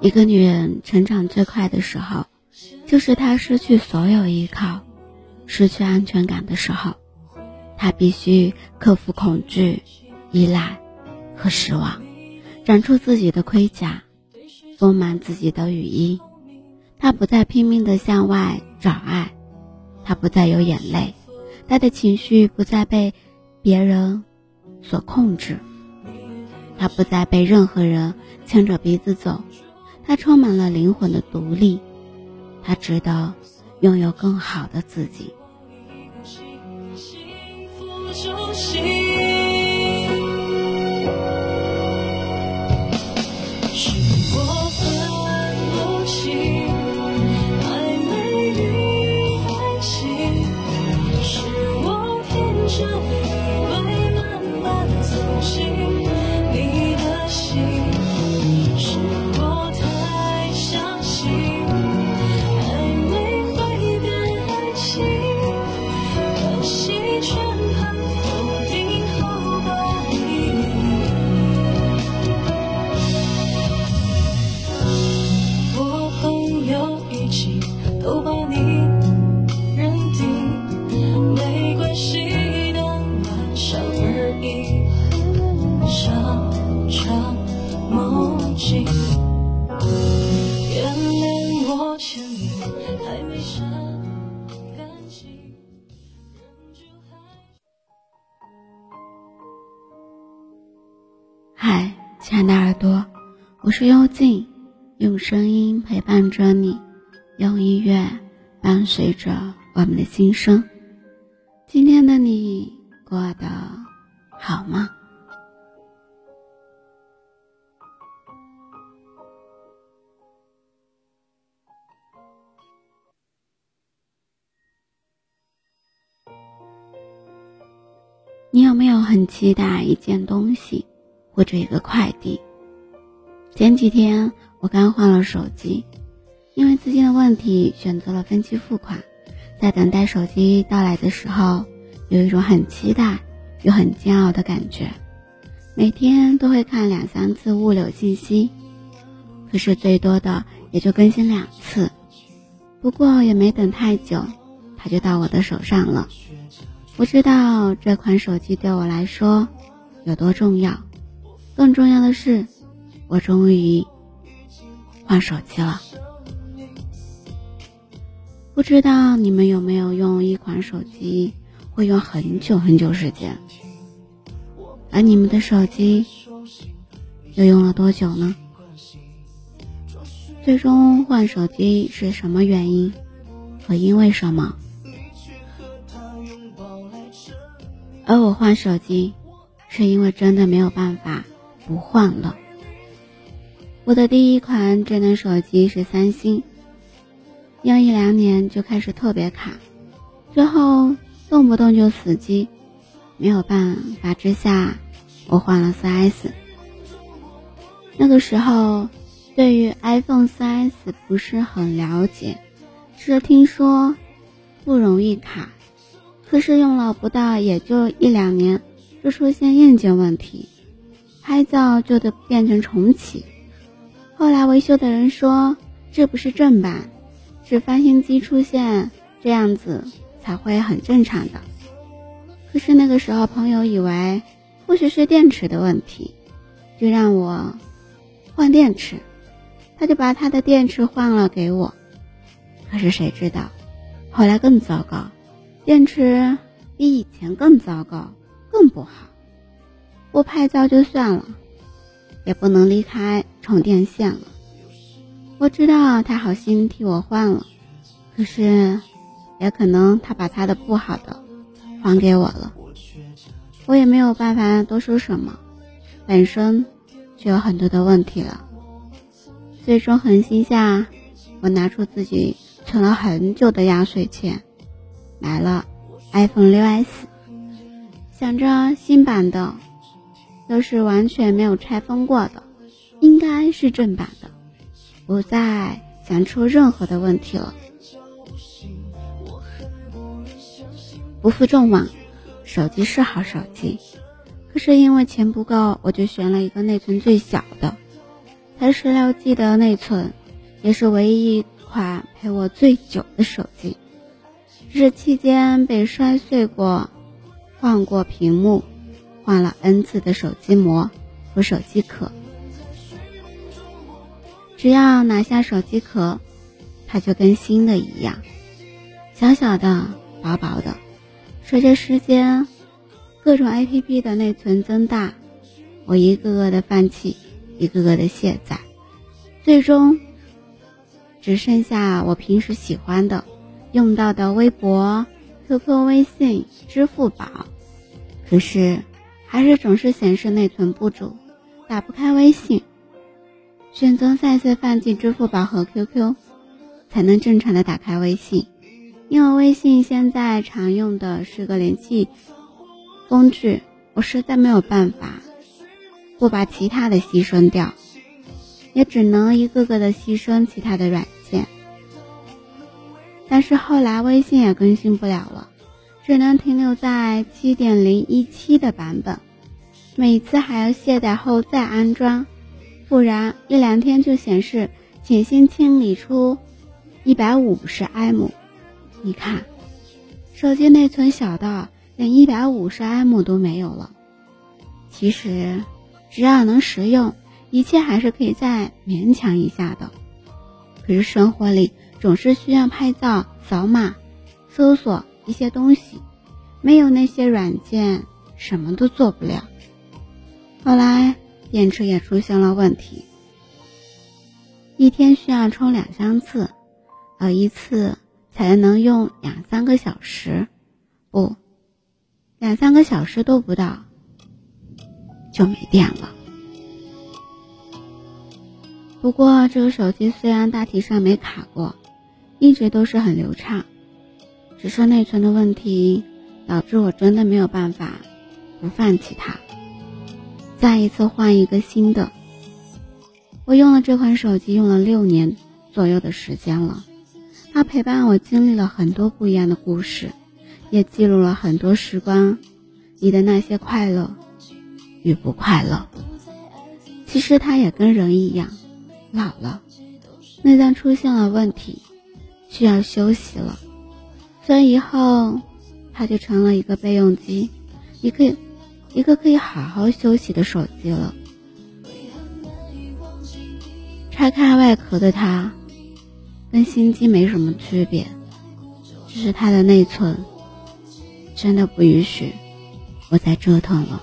一个女人成长最快的时候，就是她失去所有依靠、失去安全感的时候。她必须克服恐惧、依赖和失望，长出自己的盔甲，丰满自己的羽翼。她不再拼命的向外找爱，她不再有眼泪，她的情绪不再被别人所控制，她不再被任何人牵着鼻子走。他充满了灵魂的独立，他知道拥有更好的自己。用声音陪伴着你，用音乐伴随着我们的心声。今天的你过得好吗？你有没有很期待一件东西，或者一个快递？前几天我刚换了手机，因为资金的问题，选择了分期付款。在等待手机到来的时候，有一种很期待又很煎熬的感觉。每天都会看两三次物流信息，可是最多的也就更新两次。不过也没等太久，它就到我的手上了。不知道这款手机对我来说有多重要，更重要的是，我终于换手机了。不知道你们有没有用一款手机会用很久很久时间？而你们的手机又用了多久呢？最终换手机是什么原因和因为什么？而我换手机，是因为真的没有办法不换了。我的第一款智能手机是三星，用一两年就开始特别卡，最后动不动就死机，没有办法之下，我换了四 S。那个时候对于 iPhone 四 S 不是很了解，只是听说不容易卡。可是用了不到也就一两年，就出现硬件问题，拍照就得变成重启。后来维修的人说这不是正版，是翻新机出现这样子才会很正常的。可是那个时候朋友以为或许是电池的问题，就让我换电池，他就把他的电池换了给我。可是谁知道后来更糟糕。电池比以前更糟糕，更不好。不拍照就算了，也不能离开充电线了。我知道他好心替我换了，可是也可能他把他的不好的还给我了。我也没有办法多说什么，本身就有很多的问题了。最终狠心下，我拿出自己存了很久的压岁钱。买了 iPhone 6s，想着新版的都是完全没有拆封过的，应该是正版的，不再想出任何的问题了。不负众望，手机是好手机，可是因为钱不够，我就选了一个内存最小的。才十六 G 的内存，也是唯一一款陪我最久的手机。这期间被摔碎过，换过屏幕，换了 N 次的手机膜和手机壳。只要拿下手机壳，它就跟新的一样，小小的、薄薄的。随着时间，各种 APP 的内存增大，我一个个的放弃，一个个的卸载，最终只剩下我平时喜欢的、用到的微博、QQ、微信、支付宝。可是，还是总是显示内存不足，打不开微信。选择再次放弃支付宝和 QQ，才能正常的打开微信。因为微信现在常用的是个联系工具，我实在没有办法不把其他的牺牲掉，也只能一个个的牺牲其他的软件。但是后来微信也更新不了，只能停留在七点零一七的版本，每次还要卸载后再安装。不然一两天就显示，请先清理出一百五十 M。你看，手机内存小到连一百五十 M 都没有了。其实，只要能实用，一切还是可以再勉强一下的。可是生活里总是需要拍照、扫码、搜索一些东西，没有那些软件，什么都做不了。后来。电池也出现了问题，一天需要充两三次，而一次才能用两三个小时，不，两三个小时都不到就没电了。不过这个手机虽然大体上没卡过，一直都是很流畅，只是内存的问题导致我真的没有办法不放弃它。再一次换一个新的。我用了这款手机用了六年左右的时间了，它陪伴我经历了很多不一样的故事，也记录了很多时光里的那些快乐与不快乐。其实它也跟人一样，老了，内脏出现了问题，需要休息了，所以以后它就成了一个备用机，一个。一个可以好好休息的手机了。拆开外壳的它，跟新机没什么区别，只是它的内存真的不允许我再折腾了。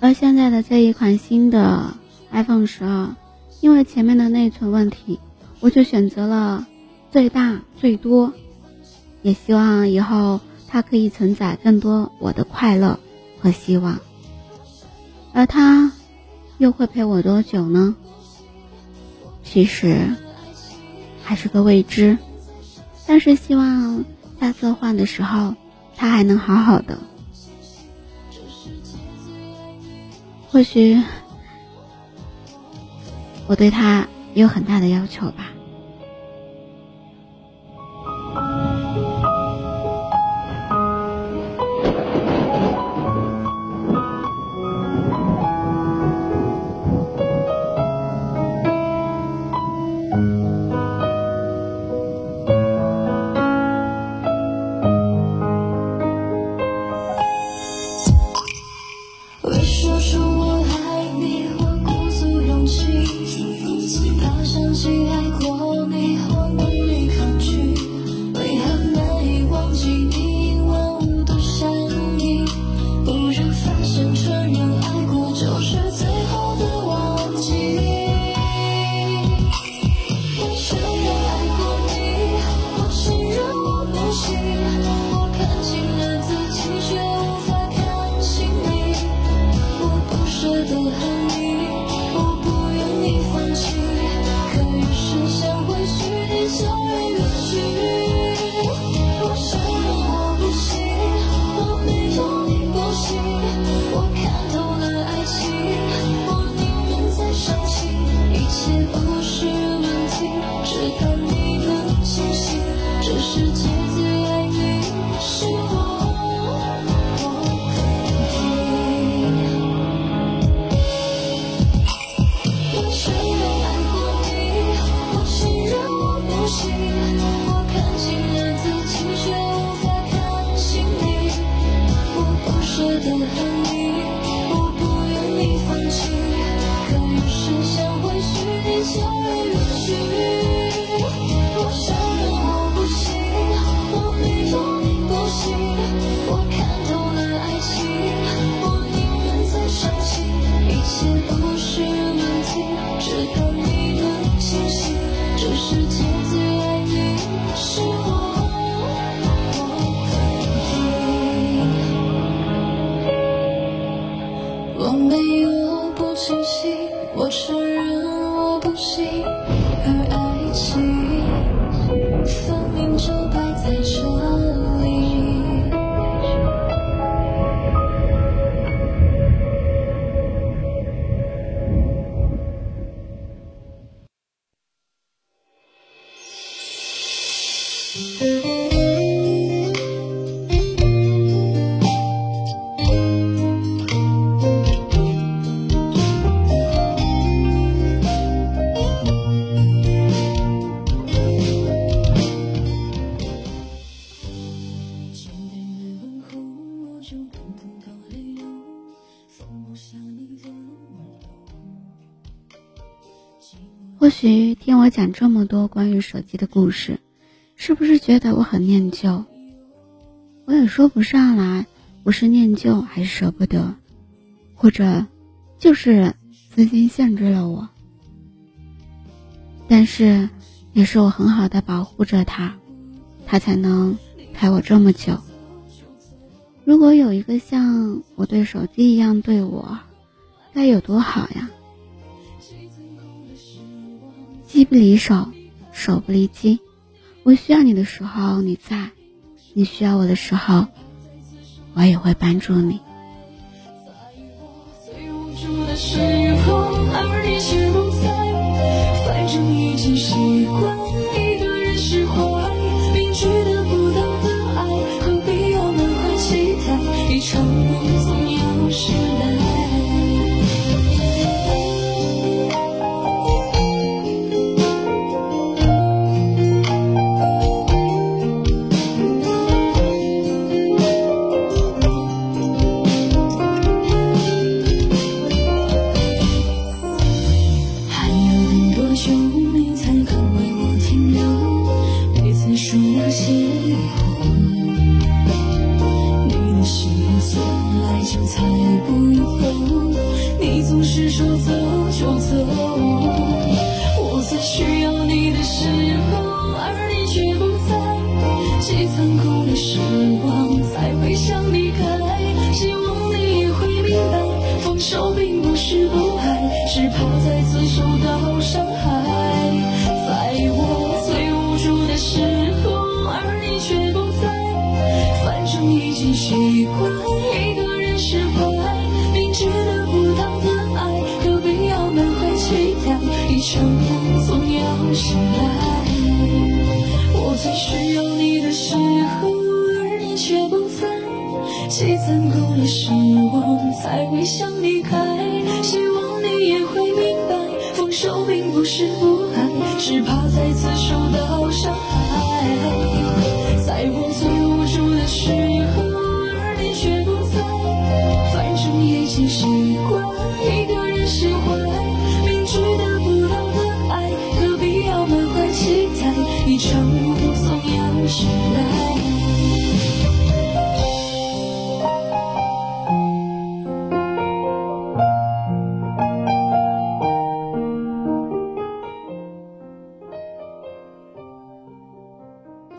而现在的这一款新的 iPhone 十二，因为前面的内存问题，我就选择了最大最多，也希望以后。它可以承载更多我的快乐和希望，而它又会陪我多久呢？其实还是个未知，但是希望下次换的时候，它还能好好的。或许我对它有很大的要求吧。Tuhan 我没有不清醒，我承认我不行，而爱情。或许听我讲这么多关于手机的故事，是不是觉得我很念旧？我也说不上来，我是念旧还是舍不得，或者就是资金限制了我。但是，也是我很好的保护着它，它才能陪我这么久。如果有一个像我对手机一样对我，该有多好呀！机不离手，手不离机。我需要你的时候你在，你需要我的时候，我也会帮助你。积攒够了失望，才会想离开。希望你也会明白，放手并不是不爱，只怕再次受到伤害。在我最无助的时候，而你却不在，反正已经习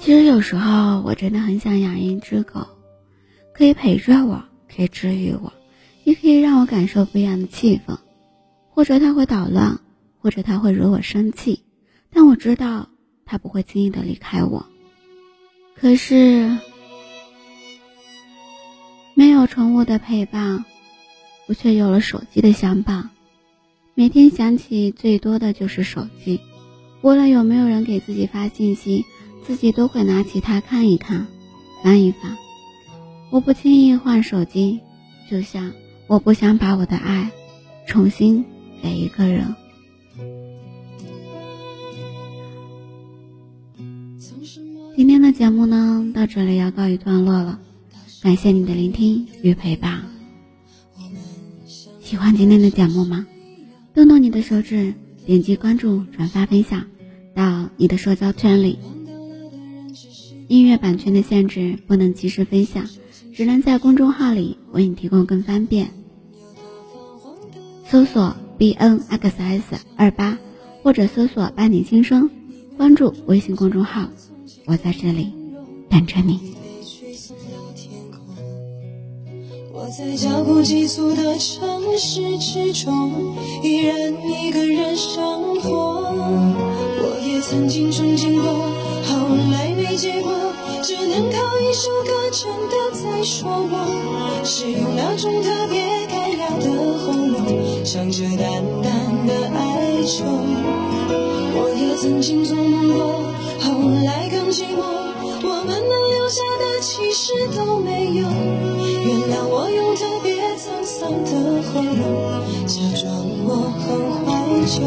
其实有时候我真的很想养一只狗，可以陪着我，可以治愈我，也可以让我感受不一样的气氛。或者它会捣乱，或者它会惹我生气，但我知道它不会轻易的离开我。可是没有宠物的陪伴，我却有了手机的相伴。每天想起最多的就是手机，无论有没有人给自己发信息。自己都会拿起它看一看，翻一翻。我不轻易换手机，就像我不想把我的爱重新给一个人。今天的节目呢，到这里要告一段落了，感谢你的聆听与陪伴。喜欢今天的节目吗？动动你的手指，点击关注、转发、分享到你的社交圈里。音乐版权的限制，不能及时分享，只能在公众号里为你提供更方便。搜索 b n x s 二八，或者搜索“伴你轻声”，关注微信公众号，我在这里等着你。我在脚步急促的城市之中，依然一个人生活。我也曾经憧憬过，后来结果，只能靠一首歌真的在说我，是用那种特别干哑的喉咙，唱着淡淡的哀愁。我也曾经做梦过，后来更寂寞，我们能留下的其实都没有。原谅我用特别沧桑的喉咙，假装我很怀旧，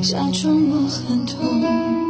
假装我很痛。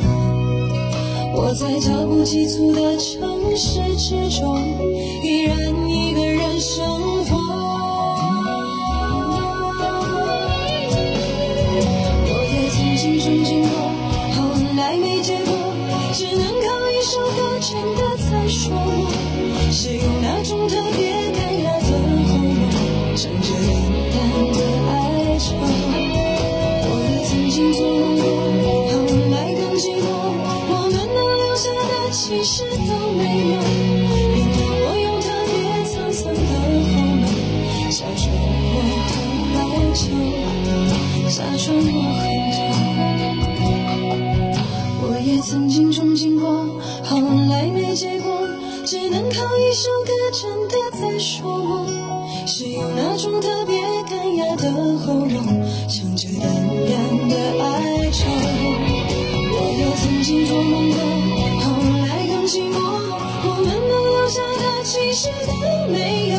我在脚步急促的城市之中，依然假装我很痛，我也曾经憧憬过，后来没结果，只能靠一首歌真的在说我，是有那种特别干哑的喉咙，唱着淡淡的哀愁。我也曾经做梦过，后来更寂寞，我们能留下的其实都没有。